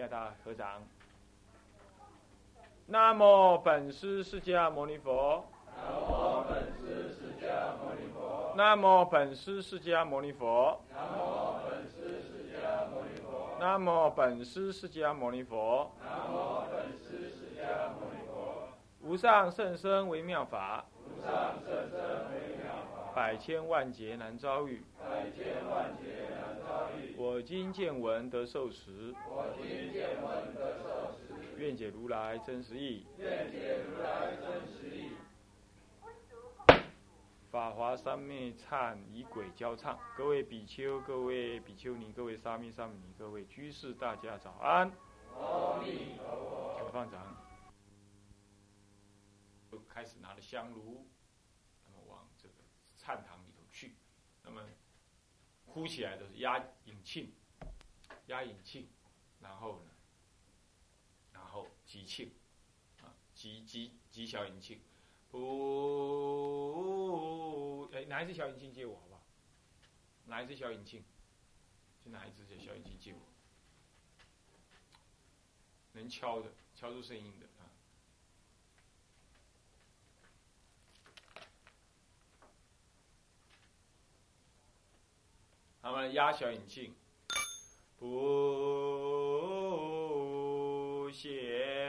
现在大家合掌。南无本师释迦牟尼佛。南无本师释迦牟尼佛。南无本师释迦牟尼佛。南无本师释迦牟尼佛。南无本师释迦牟尼佛。南无本师释迦牟尼佛。无上甚深微妙法。无上甚深微妙法。百千万劫难遭遇。百千万劫。我今见闻得受持。我今见闻得受持。愿解如来真实义。愿解如来真实义。法华三昧忏以鬼交唱，各位比丘、各位比丘尼、各位沙弥、沙弥尼、各位居士，大家早安。阿弥陀佛。请放掌。开始拿着香炉，那么往这个忏堂。呼起来都是压引磬，压引磬，然后呢，然后击磬，啊，击击击小引磬。不，哎，哪一只小引磬借我好不好？哪一只小引磬？就哪一只小引磬借我？能敲的，敲出声音的啊。那么压小引磬，不显。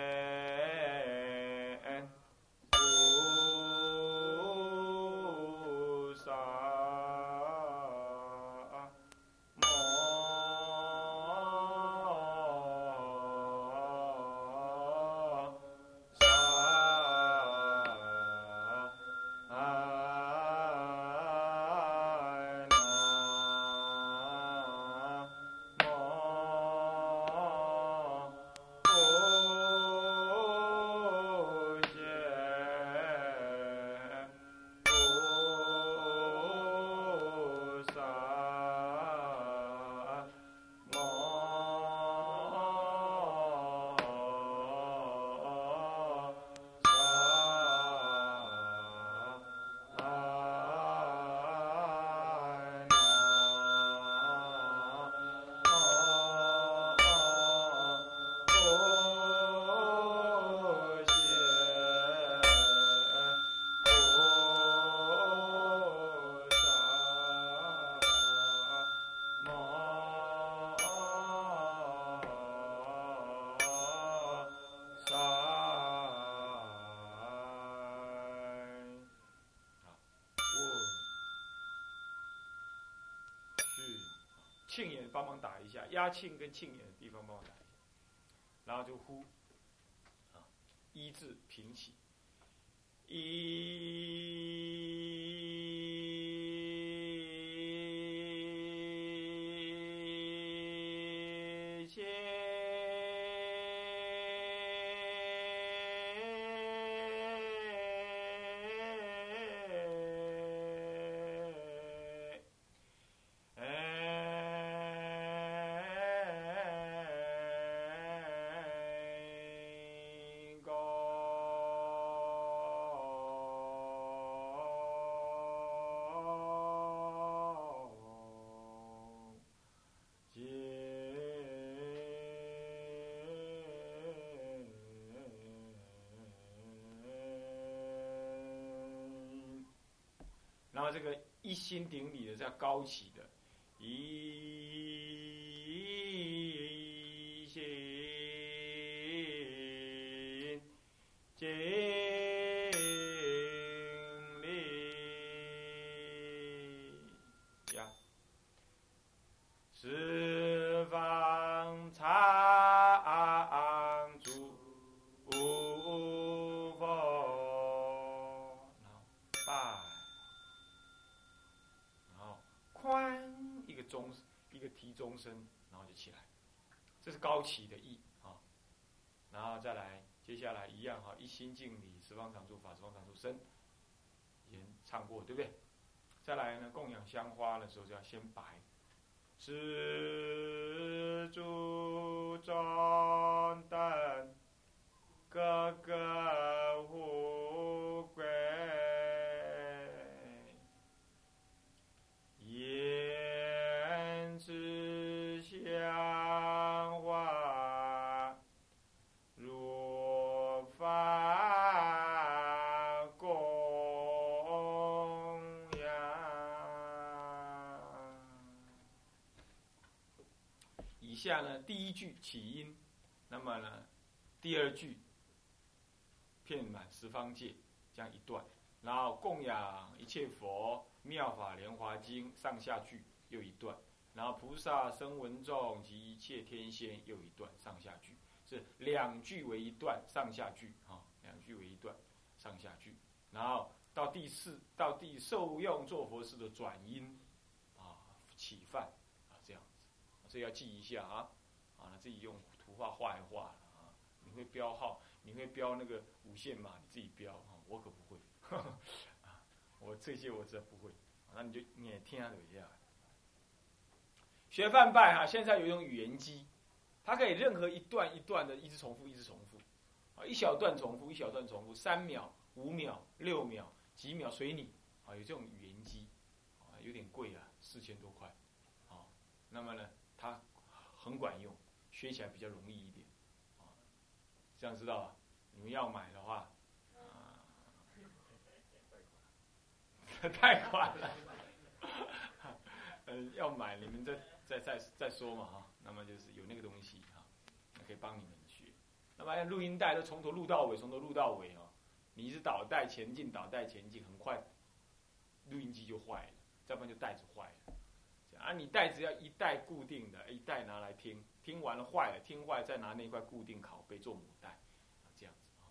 庆眼帮忙打一下，压庆跟庆眼的地方帮我打一下，然后就呼，啊，一字平起，一这个一心顶礼的叫高起的，咦起的意啊。然后再来，接下来一样哈，一心敬礼，十方常住法，十方常住身，已经唱过，对不对？再来呢，供养香花的时候就要先白，是第一句起因，那么呢，第二句遍满十方界，这样一段，然后供养一切佛，妙法莲华经上下句又一段，然后菩萨声闻众及一切天仙又一段。上下句，是两句为一段上下句啊，两句为一段上下句，然后到第四到第受用做佛事的转音啊起范啊这样子，这要记一下啊。自己用图画画一画啊，你会标号，你会标那个五线码，你自己标啊，我可不会，啊我这些我真不会，那你就你也听下一下。学范拜哈，现在有一种语言机，它可以任何一段一段的一直重复，一直重复，啊，一小段重复，一小段重复，三秒、五秒、六秒、几秒随你，啊，有这种语言机，啊，有点贵啊，四千多块，啊，那么呢，它很管用，学起来比较容易一点，啊，这样知道吧？你们要买的话，啊，太快了，呃，要买你们再。再再再说嘛哈，那么就是有那个东西哈，可以帮你们学。那么录音带都从头录到尾，从头录到尾哦。你是导带前进，导带前进，很快录音机就坏了，再不然就带子坏了。啊，你带子要一带固定的，一带拿来听，听完了坏了，听坏再拿那块固定拷贝做母带，这样子啊。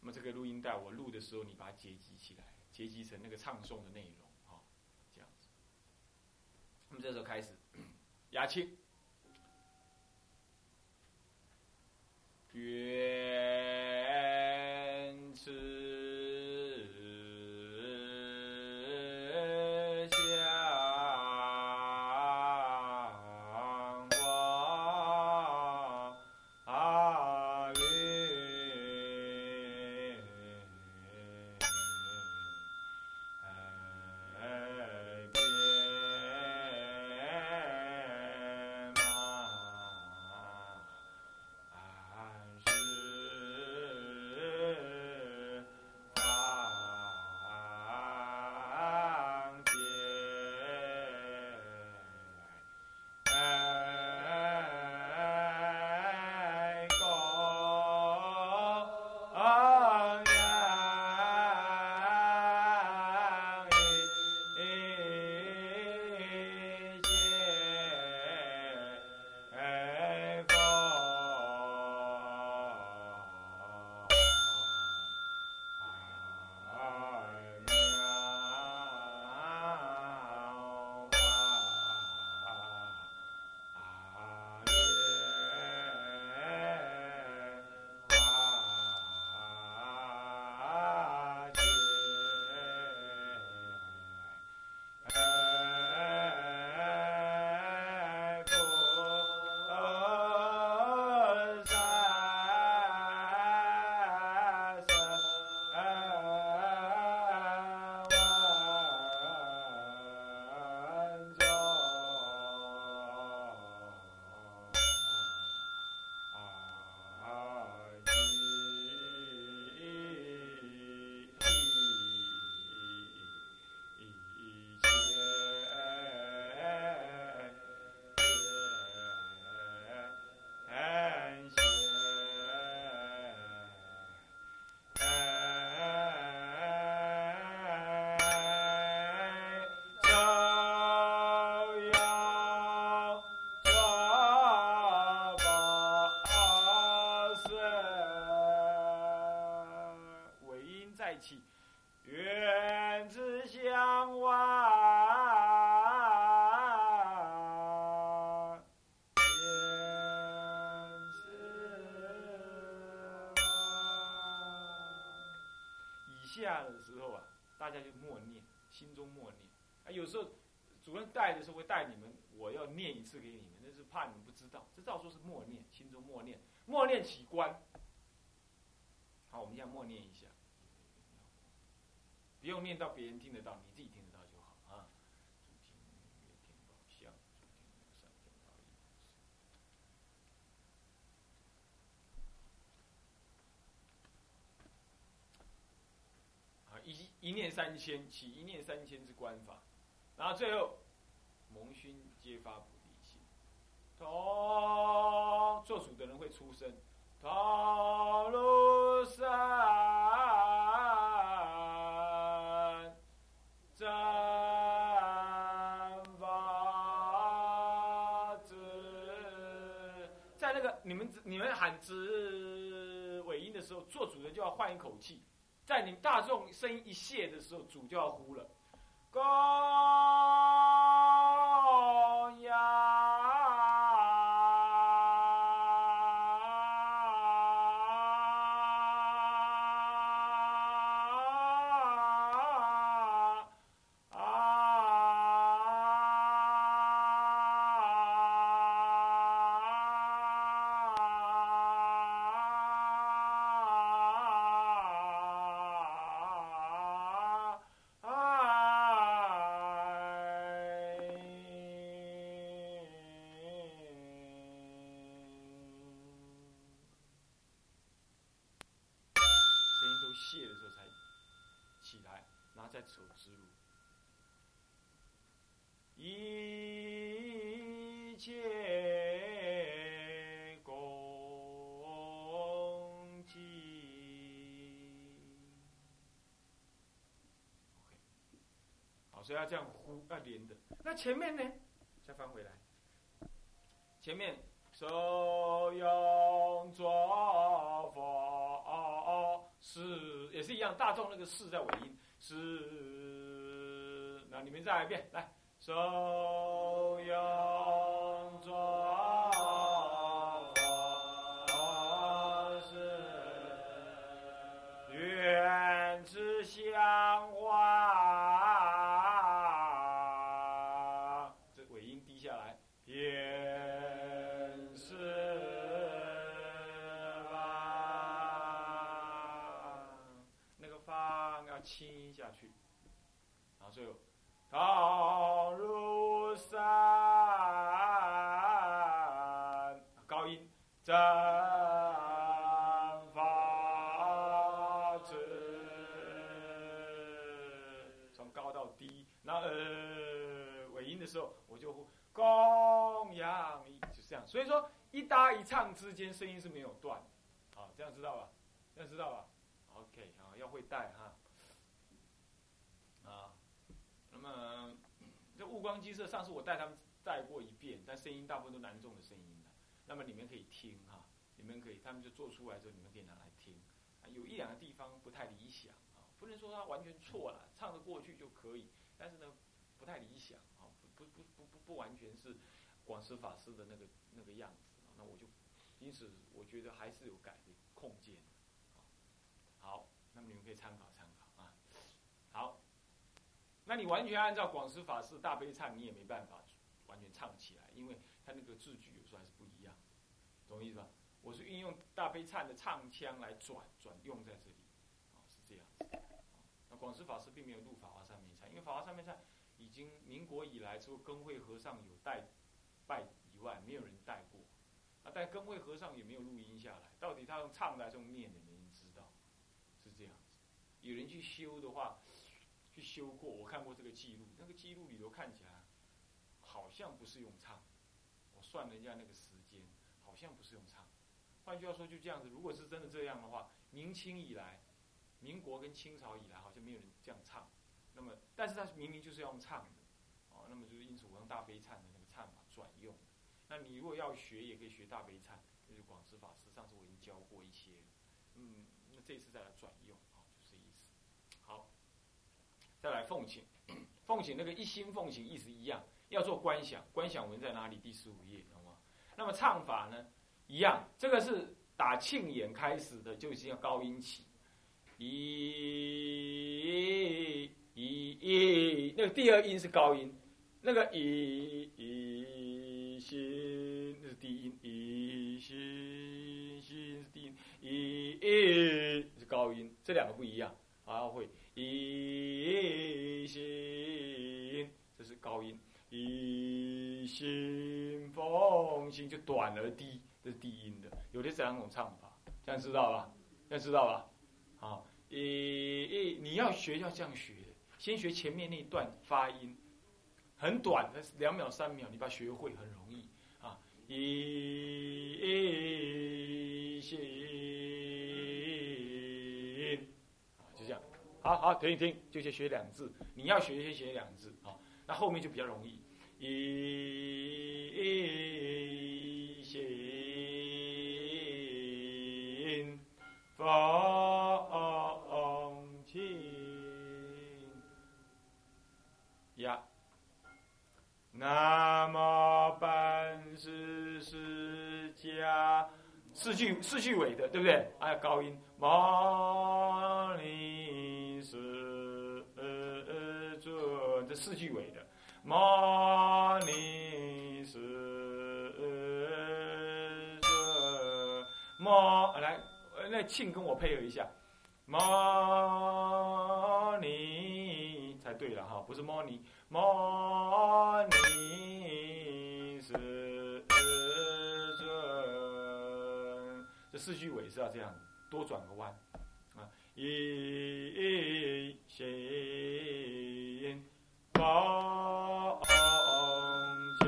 那么这个录音带我录的时候，你把它截集起来，截集成那个唱诵的内容。哈，这样子。那么这时候开始，牙清，愿下的时候啊，大家就默念，心中默念。啊，有时候主任带的时候会带你们，我要念一次给你们，那是怕你们不知道。这照说是默念，心中默念，默念起观。好，我们现在默念一下，不用念到别人听得到，你自己听得到就好啊。一念三千，起一念三千之观法，然后最后蒙熏皆发菩提心，头做主的人会出声，头如山真法子，在那个你们你们喊子尾音的时候，做主的就要换一口气，在你们大众声音一泄的时候，主就要呼了。高然后再走直路。一切恭敬。好，所以要这样呼，要连的。那前面呢？再翻回来。前面手用作佛是一样，大众那个四在尾音是。那你们再来一遍，来收腰搭一唱之间声音是没有断，好，这样知道吧？这样知道吧？OK，好，要会带哈。啊，那么这雾光鸡舍，上次我带他们带过一遍，但声音大部分都南众的声音的。那么你们可以听哈，你们可以，他们就做出来之后，你们可以拿来听。有一两个地方不太理想啊，不能说它完全错了，唱得过去就可以，但是呢，不太理想啊，不不不不不完全是广师法师的那个那个样子。那我就因此我觉得还是有改的空间。好，那么你们可以参考参考啊。好。那你完全按照广师法师大悲唱，你也没办法完全唱起来，因为他那个字句有时候还是不一样，懂我意思吧？我是运用大悲唱的唱腔来转转用在这里，啊，是这样子。那广师法师并没有录法华三昧唱，因为法华三昧唱已经民国以来，除了根会和尚有带拜以外，没有人带过。啊，但根会和尚也没有录音下来，到底他用唱的还是用念的，没人知道，是这样子。有人去修的话。去修过，我看过这个记录，那个记录里头看起来好像不是用唱，我算了一下那个时间，好像不是用唱。换句话说，就这样子，如果是真的这样的话，明清以来，民国跟清朝以来，好像没有人这样唱。那么，但是他明明就是要用唱的，哦，那么就是因此我用大悲忏的那个唱法转用。那你如果要学，也可以学大悲忏，就是广智法师，上次我已经教过一些，嗯，那这次再来转用啊，就这意思。好。再来奉请，奉请那个一心奉请意思一样，要做观想，观想文在哪里？第十五页，好吗？那么唱法呢，一样，这个是打庆眼开始的，就是要高音起，一，一，一，那个第二音是高音，那个一，一心那是低音，一心心是低音，一，一是高音，这两个不一样，啊会。一心，这是高音。一心奉行就短而低，这是低音的。有的这两种唱法，这样知道吧？这样知道吧？好，一一你要学要这样学，先学前面那一段发音，很短的两秒三秒，你把它学会很容易。一心，就这样。好好停一停，就先学两字。你要学先学两字啊，那后面就比较容易。一心，放本师释迦，四句四句尾的，对不对？还有高音，摩尼世尊，这四句尾的，摩尼世尊，摩来，那庆跟我配合一下，摩尼才对了哈，不是摩尼。摩尼世这四句尾是要这样，多转个弯啊！一心报前，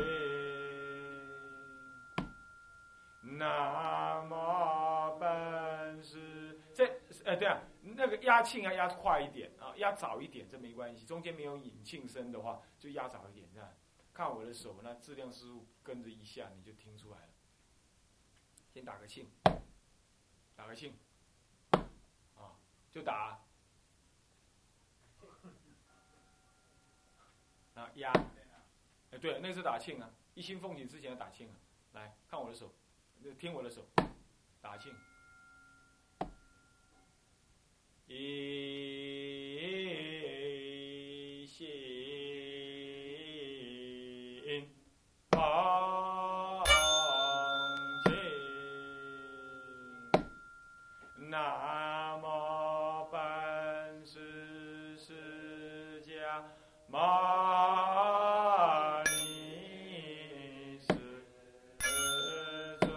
南无本师。这呃，对啊，那个压庆要压快一点啊。压早一点，这没关系。中间没有引磬声的话，就压早一点，这样。看我的手，那质量师傅跟着一下，你就听出来了。先打个磬，打个磬，啊，就打。啊，压。哎，对，那是打磬啊。一心奉请之前要打磬啊。来看我的手，听我的手，打磬。一心奉迦牟尼世尊，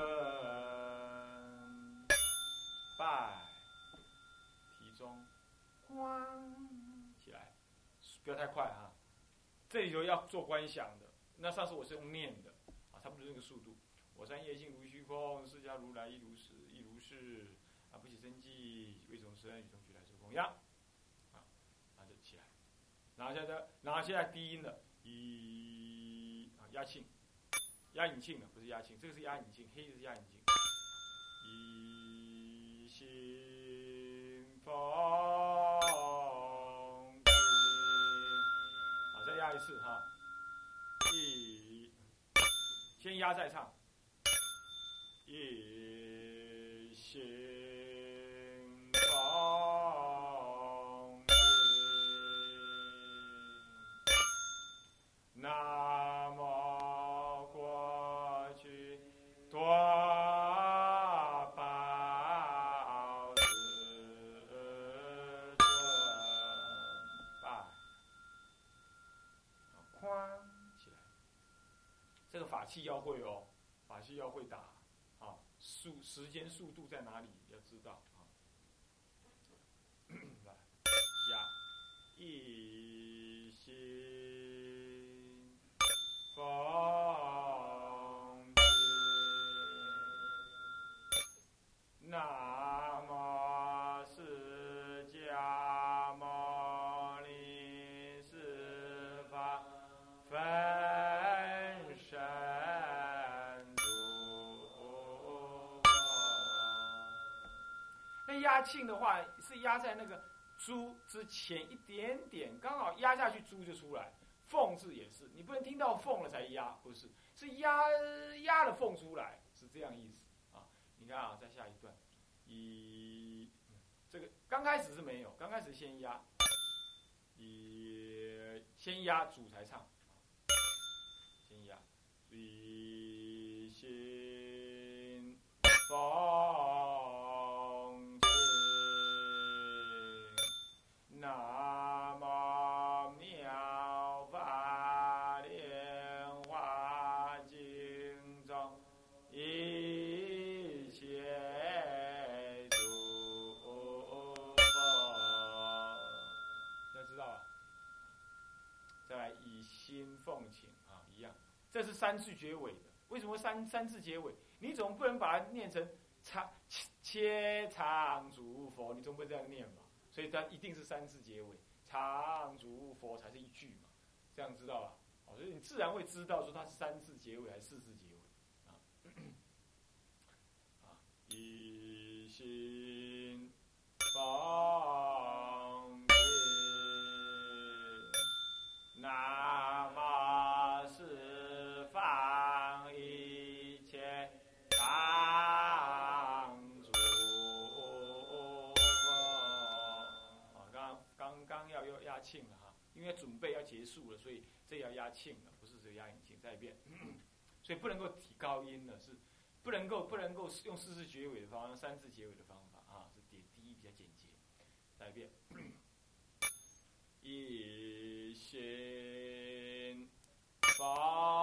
拜。中，观起来，不要太快哈。这里头要做观想的。那上次我是用念的，啊，差不多这个速度。我三业性如虚空，释迦如来亦如是，亦如是。啊，不起生计，为众生与众俱来受供养。啊，那就起来。拿下的，拿下低音的，一啊压磬，压引磬的，不是压磬，这个是压引磬，黑的是压引磬。一心佛。一次哈，一先压再唱，一心这个法器要会哦，法器要会打，啊，速时间速度在哪里要知道啊。来，加一心法压庆的话是压在那个“猪”之前一点点，刚好压下去，“猪”就出来。凤字也是，你不能听到凤了才压，不是，是压压了凤出来，是这样意思啊。你看啊，再下一段，一这个刚开始是没有，刚开始先压，一先压主才唱，先压一心放。是三次结尾的。为什么三三字结尾？你总不能把它念成长切长足佛，你总不能这样念吧？所以它一定是三字结尾，长足佛才是一句嘛，这样知道吧？哦，所以你自然会知道说它是三字结尾还是四字结尾啊？啊，一心庆了哈，因为准备要结束了，所以这要压庆了，不是只压引庆。再一遍，所以不能够提高音了，是不能够不能够用四字结尾的方法，用三字结尾的方法啊，是点低比较简洁。再 一遍，一心八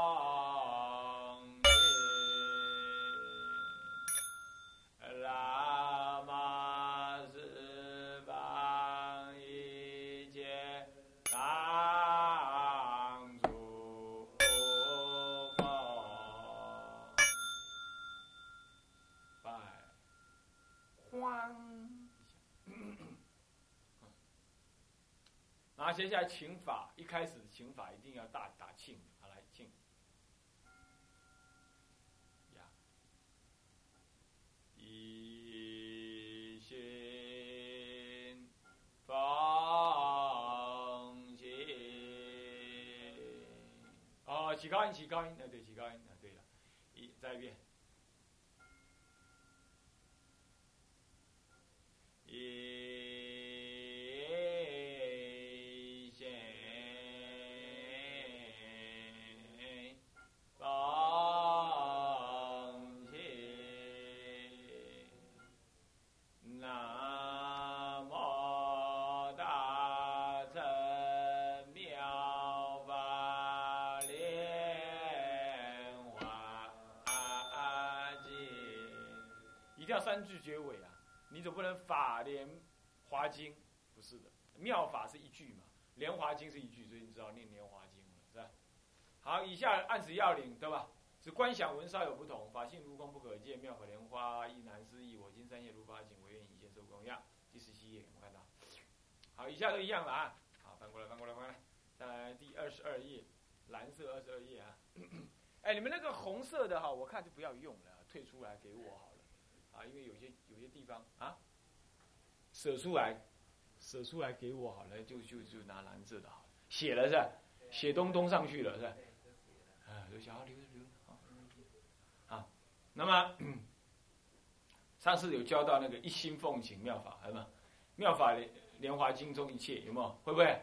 接下来请法，一开始请法一定要大打庆，好来庆。呀，一心放心。哦，起高音，起高音，啊对，起高音，啊对了，一再一遍。一三句结尾啊！你总不能法莲华经，不是的，妙法是一句嘛，莲华经是一句，所以你知道念莲华经了，是吧？好，以下按此要领，对吧？只观想文稍有不同，法性如空不可见，妙可莲花亦难思议。我今三业如八境，唯愿以现受供养。第十七页，我看到。好，以下都一样了啊。好，翻过来，翻过来，翻过来。再来第二十二页，蓝色二十二页啊。哎，你们那个红色的哈，我看就不要用了，退出来给我好。啊，因为有些有些地方啊，舍出来，舍出来给我好了，就就就拿蓝色的，写了是吧？写东东上去了是吧？啊，留下留留啊，啊，那么上次有教到那个一心奉行妙法，是吗？妙法莲莲华经中一切有没有？会不会？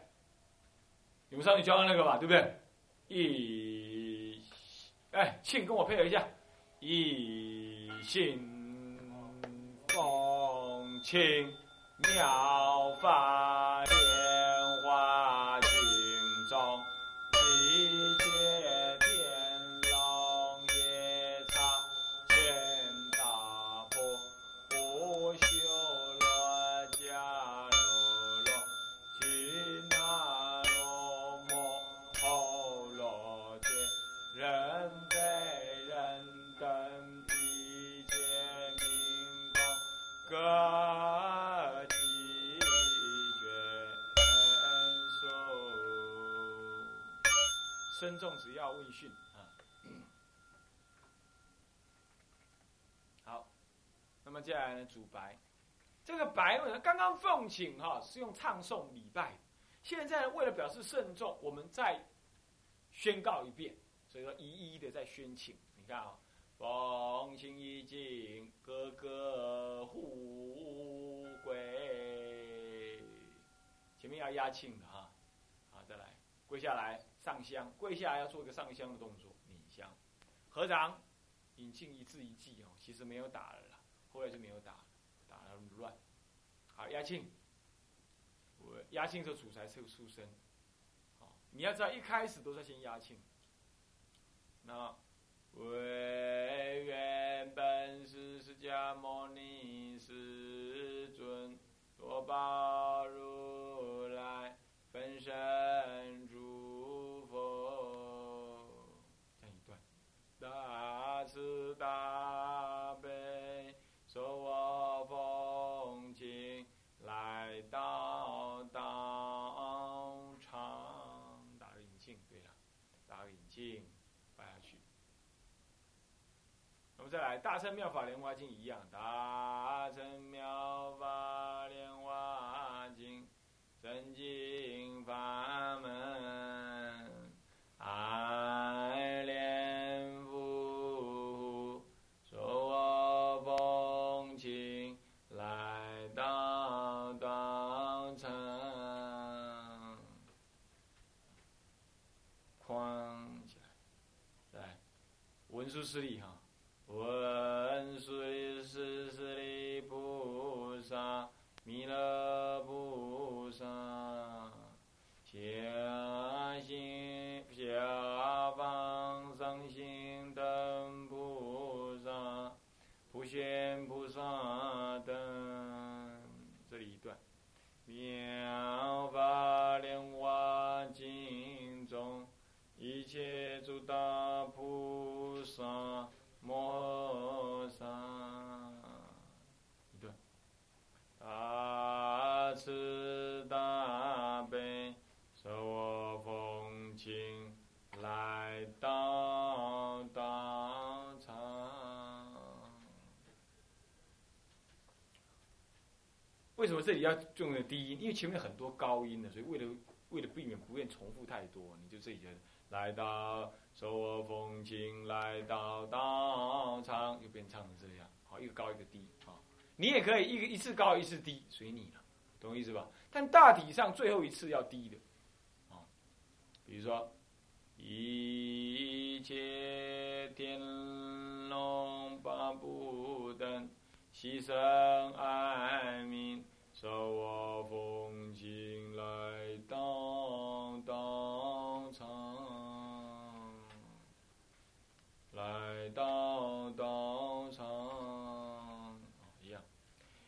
你们上次教到那个吧，对不对？一，哎，庆跟我配合一下，一心请妙法莲身重只要问讯啊。好，那么接下来呢，主白。这个白呢，刚刚奉请哈是用唱诵礼拜，现在为了表示慎重，我们再宣告一遍，所以说一一的在宣请。你看啊、奉请已经，个个互归。前面要压庆的哈，好，再来跪下来上香，跪下要做一个上香的动作，捻香，合掌，引磬一字一记哦，其实没有打了啦，后来就没有打了，打了乱。好，压庆，我压庆是主财是个出生，好，你要知道一开始都是先压庆，那唯愿本师释迦牟尼世尊多宝如来分身大慈大悲，说我奉请来到道场，打个引庆，对了，打个引庆，拜下去。我们再来，大乘妙法莲花经一样，大乘妙法莲花经，真经法门啊。实力哈。为什么这里要用的低音？因为前面很多高音的，所以为了为了避免不愿重复太多，你就这里就来到。受我奉请来到道场，又变唱成这样，好，一个高一个低，好，你也可以一个一次高一次低，随你了，懂意思吧？但大体上最后一次要低的，啊，比如说一切天龙八部等齐声哀鸣，受我奉请来到道场。来到道场，一样。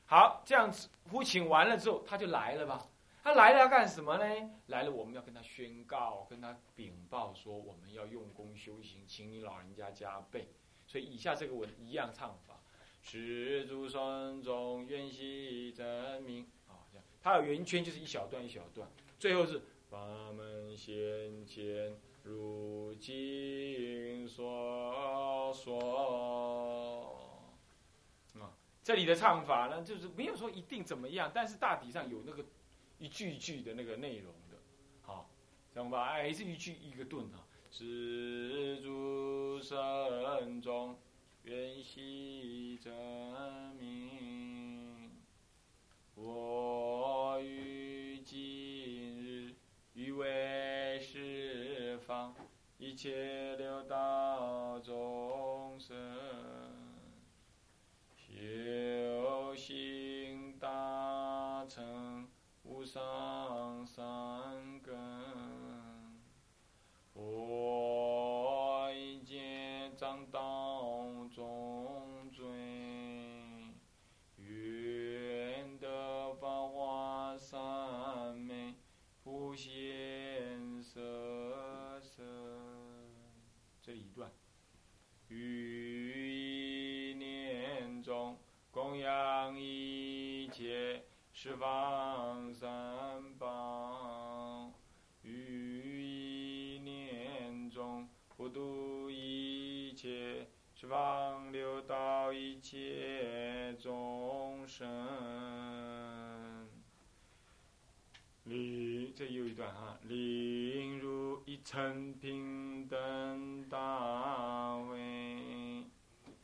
好，这样子呼请完了之后，他就来了吧？他来了要干什么呢？来了，我们要跟他宣告，跟他禀报说，我们要用功修行，请你老人家加倍。所以以下这个文一样唱法：十诸尊中愿悉真名。啊，这样，它有圆圈，就是一小段一小段，最后是法门先前。如今所说，啊，这里的唱法呢，就是没有说一定怎么样，但是大体上有那个一句一句的那个内容的，好，这样吧？哎，是一句一个顿啊。是诸圣中，愿悉证明，我于今日欲为十方。一切六道众生，修行一切众生。领这又一段哈，领入一层平等大位，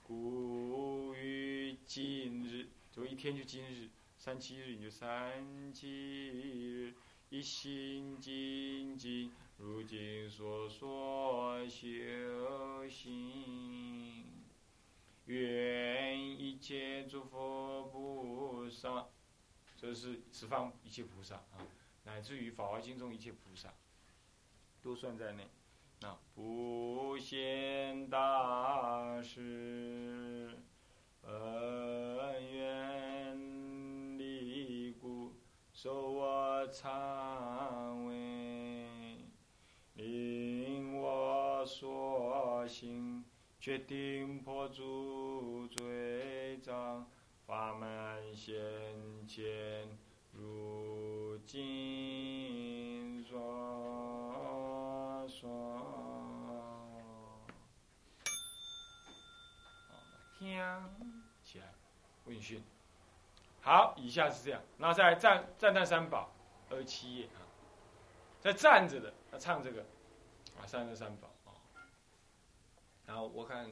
故于今日，就一天就今日，三七日你就三七日，一心精进，如今所说修行，愿一切诸佛菩萨，这是十方一切菩萨啊。乃至于《法华经》中一切菩萨，都算在内。那不贤大师，本愿力故，受我忏悔，令我所行，决定破诸罪障，法门先前如今说说。听起来，问讯。好，以下是这样，那再赞赞叹三宝二七页啊，在站着的，要唱这个啊，三十三宝。然后我看，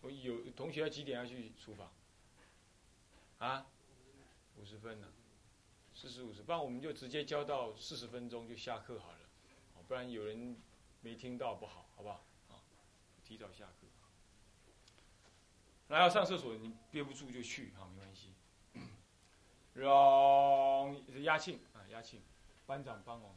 我有同学几点要去厨房？啊，五十分呢，四十五十，不然我们就直接教到四十分钟就下课好了，不然有人没听到不好，好不好？啊，提早下课。那要上厕所，你憋不住就去啊，没关系。让是压庆啊，压庆，班长帮我。